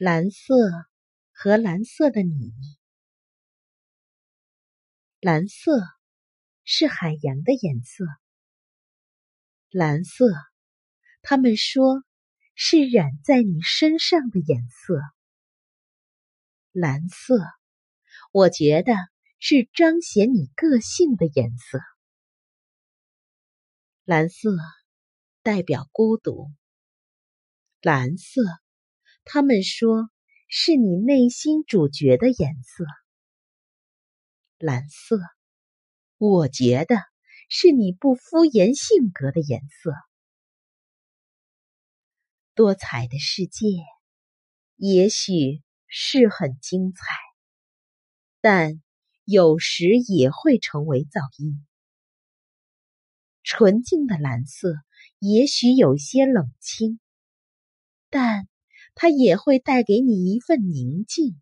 蓝色和蓝色的你，蓝色是海洋的颜色。蓝色，他们说是染在你身上的颜色。蓝色，我觉得是彰显你个性的颜色。蓝色代表孤独。蓝色。他们说是你内心主角的颜色，蓝色。我觉得是你不敷衍性格的颜色。多彩的世界，也许是很精彩，但有时也会成为噪音。纯净的蓝色，也许有些冷清，但。它也会带给你一份宁静。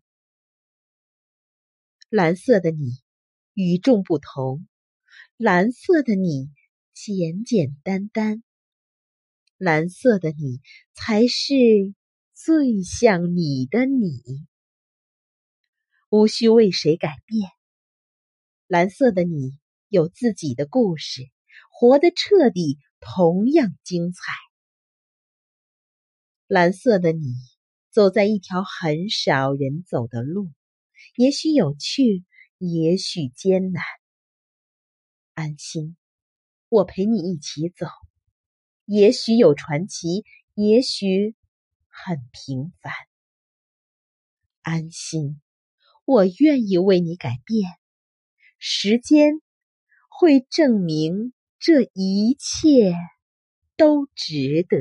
蓝色的你与众不同，蓝色的你简简单单，蓝色的你才是最像你的你，无需为谁改变。蓝色的你有自己的故事，活得彻底，同样精彩。蓝色的你，走在一条很少人走的路，也许有趣，也许艰难。安心，我陪你一起走。也许有传奇，也许很平凡。安心，我愿意为你改变。时间会证明这一切都值得。